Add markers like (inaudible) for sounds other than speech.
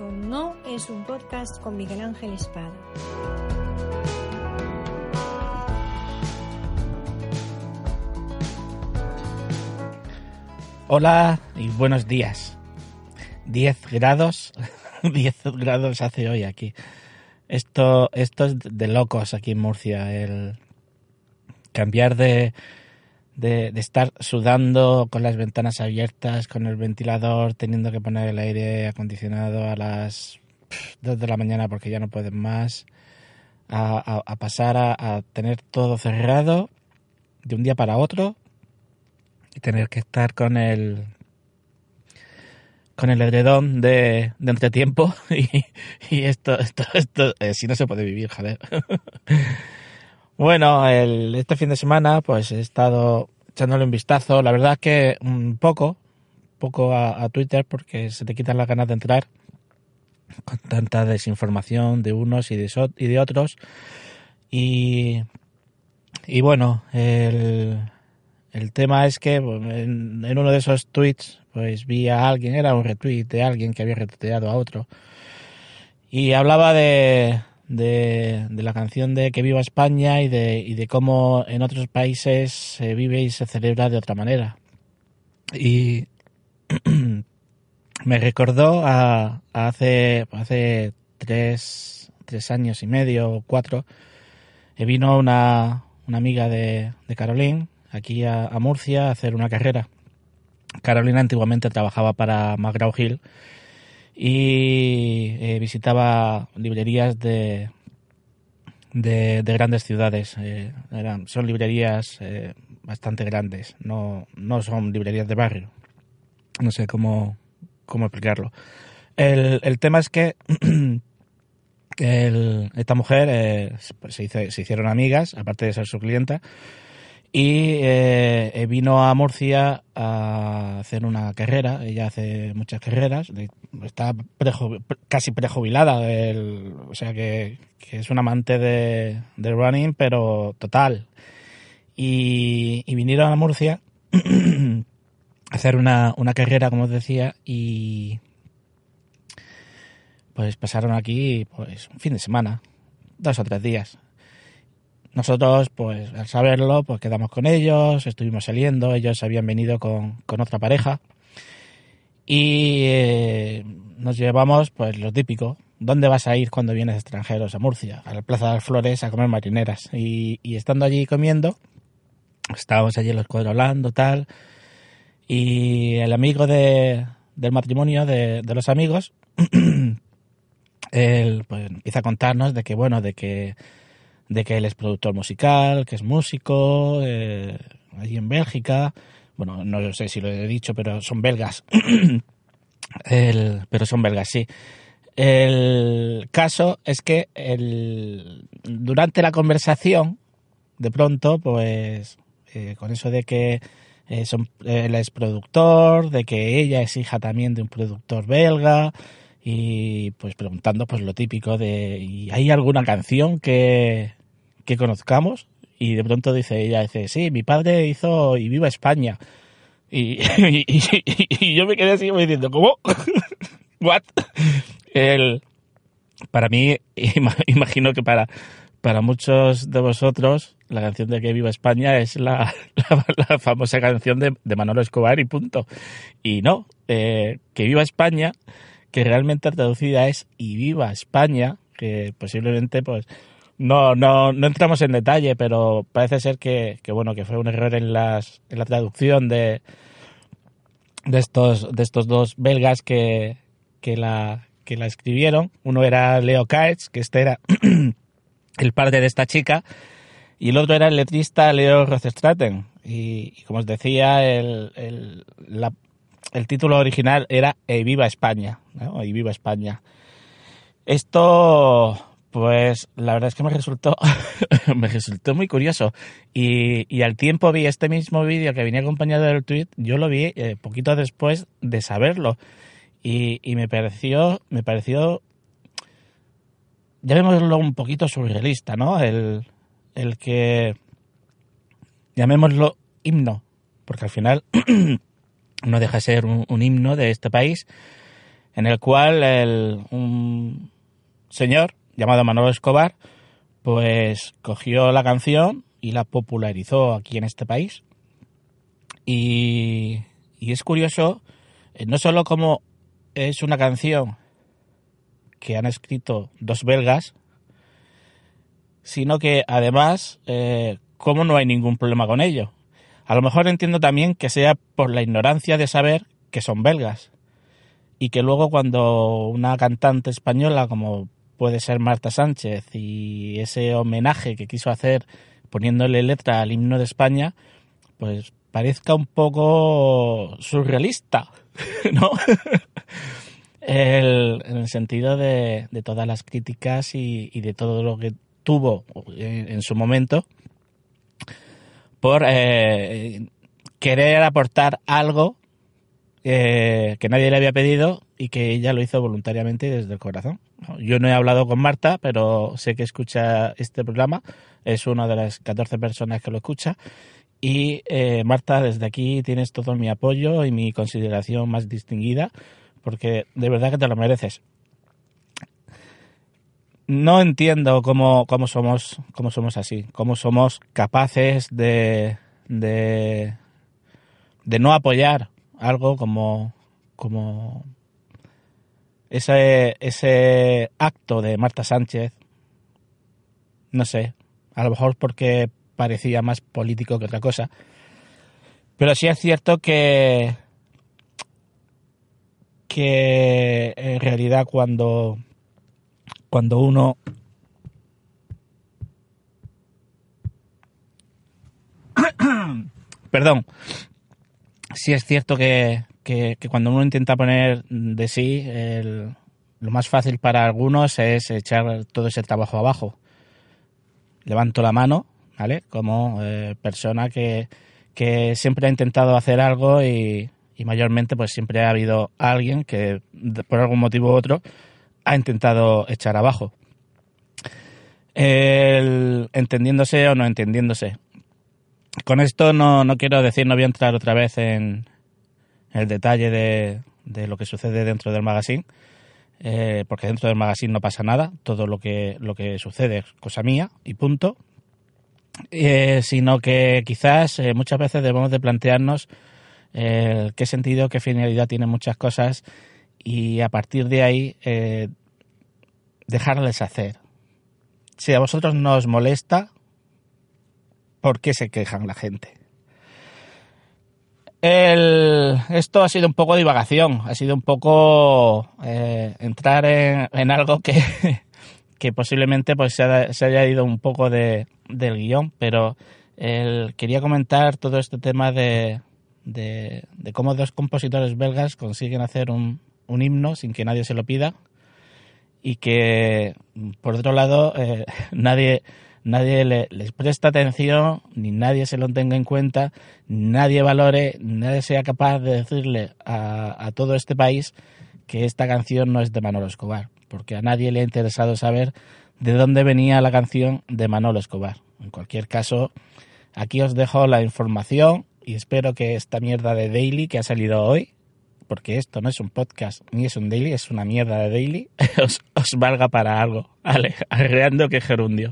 no es un podcast con Miguel Ángel Espada. Hola y buenos días. 10 grados, (laughs) 10 grados hace hoy aquí. Esto, esto es de locos aquí en Murcia, el cambiar de, de, estar sudando con las ventanas abiertas, con el ventilador, teniendo que poner el aire acondicionado a las 2 de la mañana porque ya no pueden más, a, a, pasar a, a tener todo cerrado de un día para otro y tener que estar con el con el edredón de, de entretiempo (laughs) y, y esto, esto, esto, eh, si no se puede vivir, joder. (laughs) bueno, el, este fin de semana pues he estado echándole un vistazo, la verdad que un poco, poco a, Twitter porque se te quitan las ganas de entrar con tanta desinformación de unos y de, y de otros. Y, y bueno, el, el tema es que en, en, uno de esos tweets pues vi a alguien, era un retweet de alguien que había retuiteado a otro. Y hablaba de, de, de, la canción de Que viva España y de, y de cómo en otros países se vive y se celebra de otra manera. Y (clears throat) me recordó a, hace, hace tres, tres años y medio o cuatro, que vino una, una amiga de, de Caroline aquí a, a, Murcia a hacer una carrera. Carolina antiguamente trabajaba para McGraw Hill y eh, visitaba librerías de, de, de grandes ciudades. Eh, eran, son librerías eh, bastante grandes, no, no son librerías de barrio. No sé cómo, cómo explicarlo. El, el tema es que (clears throat) el, esta mujer eh, se, hizo, se hicieron amigas, aparte de ser su clienta, y eh, vino a Murcia a hacer una carrera. Ella hace muchas carreras, está casi prejubilada, el, o sea que, es un amante de, running, pero total. Y, y vinieron a Murcia (clears throat) a hacer una, una carrera, como os decía, y pues pasaron aquí pues un fin de semana, dos o tres días nosotros, pues al saberlo, pues quedamos con ellos, estuvimos saliendo, ellos habían venido con, con otra pareja y eh, nos llevamos pues lo típico. ¿Dónde vas a ir cuando vienes extranjeros a Murcia? A la Plaza de las Flores a comer marineras. Y, estando allí comiendo, estábamos allí en los cuadros tal, y el amigo de, del matrimonio de, de los amigos, (clears throat) él pues empieza a contarnos de que, bueno, de que de que él es productor musical, que es músico, eh, allí en Bélgica. Bueno, no sé si lo he dicho, pero son belgas. (clears throat) el, pero son belgas, sí. El caso es que el, durante la conversación, de pronto, pues, eh, con eso de que eh, son, él es productor, de que ella es hija también de un productor belga, y pues preguntando pues lo típico de ¿y hay alguna canción que, que conozcamos y de pronto dice ella dice sí mi padre hizo y viva España y, (laughs) y, yo me quedé así diciendo cómo (laughs) what el para mí imagino que para para muchos de vosotros la canción de que viva España es la, (laughs) la, la famosa canción de, de, Manolo Escobar y punto. Y no eh, que viva España que realmente traducida es y viva España que posiblemente pues no, no, no entramos en detalle, pero parece ser que, que bueno, que fue un error en las, en la traducción de, de estos, de estos dos belgas que, que la, que la escribieron. Uno era Leo Kaetz, que este era (clears throat) el padre de esta chica, y el otro era el letrista Leo Rothstraten. Y, y como os decía, el, el, la, el título original era E viva España. E viva España. Esto pues la verdad es que me resultó, (laughs) me resultó muy curioso. Y, y, al tiempo vi este mismo vídeo que venía acompañado del tweet, yo lo vi eh, poquito después de saberlo. Y, y, me pareció, me pareció, llamémoslo un poquito surrealista, ¿no? El, el que, llamémoslo himno, porque al final (clears throat) no deja de ser un, un himno de este país en el cual el, un señor llamado Manolo Escobar pues cogió la canción y la popularizó aquí en este país. Y, y es curioso, eh, no solo como es una canción que han escrito dos belgas, sino que además, eh, como no hay ningún problema con ello. A lo mejor entiendo también que sea por la ignorancia de saber que son belgas y que luego cuando una cantante española como puede ser Marta Sánchez y ese homenaje que quiso hacer poniéndole letra al himno de España, pues parezca un poco surrealista, (laughs) ¿no? (laughs) en el sentido de, de todas las críticas y, de todo lo que tuvo en, en su momento por eh, querer aportar algo eh, que nadie le había pedido y que ella lo hizo voluntariamente desde el corazón. Yo no he hablado con Marta, pero sé que escucha este programa, es una de las 14 personas que lo escucha. Y eh, Marta, desde aquí tienes todo mi apoyo y mi consideración más distinguida, porque de verdad que te lo mereces. No entiendo cómo, cómo somos, cómo somos así, cómo somos capaces de, de, de no apoyar algo como, como ese, ese acto de Marta Sánchez, no sé, a lo mejor porque parecía más político que otra cosa, pero sí es cierto que, que en realidad cuando, cuando uno (coughs) perdón, sí es cierto que, que, cuando uno intenta poner de sí, lo más fácil para algunos es echar todo ese trabajo abajo. Levanto la mano, ¿vale? Como eh, persona que, que, siempre ha intentado hacer algo y, y, mayormente pues siempre ha habido alguien que por algún motivo u otro ha intentado echar abajo. El, entendiéndose o no entendiéndose. Con esto no, no quiero decir, no voy a entrar otra vez en, el detalle de, de, lo que sucede dentro del magazine, eh, porque dentro del magazine no pasa nada, todo lo que, lo que sucede es cosa mía y punto, eh, sino que quizás eh, muchas veces debemos de plantearnos qué sentido, qué finalidad tienen muchas cosas y a partir de ahí dejarles hacer. Si a vosotros no os molesta, ¿por qué se quejan la gente? El, esto ha sido un poco divagación, ha sido un poco eh, entrar en, algo que, (laughs) que posiblemente pues se, se, haya ido un poco de, del guion, pero quería comentar todo este tema de, de, de, cómo dos compositores belgas consiguen hacer un, un, himno sin que nadie se lo pida y que, por otro lado, eh, (laughs) nadie nadie le, les presta atención, ni nadie se lo tenga en cuenta, nadie valore, nadie sea capaz de decirle a, a, todo este país que esta canción no es de Manolo Escobar, porque a nadie le ha interesado saber de dónde venía la canción de Manolo Escobar. En cualquier caso, aquí os dejo la información y espero que esta mierda de Daily que ha salido hoy, porque esto no es un podcast ni es un daily, es una mierda de daily, (laughs) os, os valga para algo. Vale, arreando (laughs) que gerundio.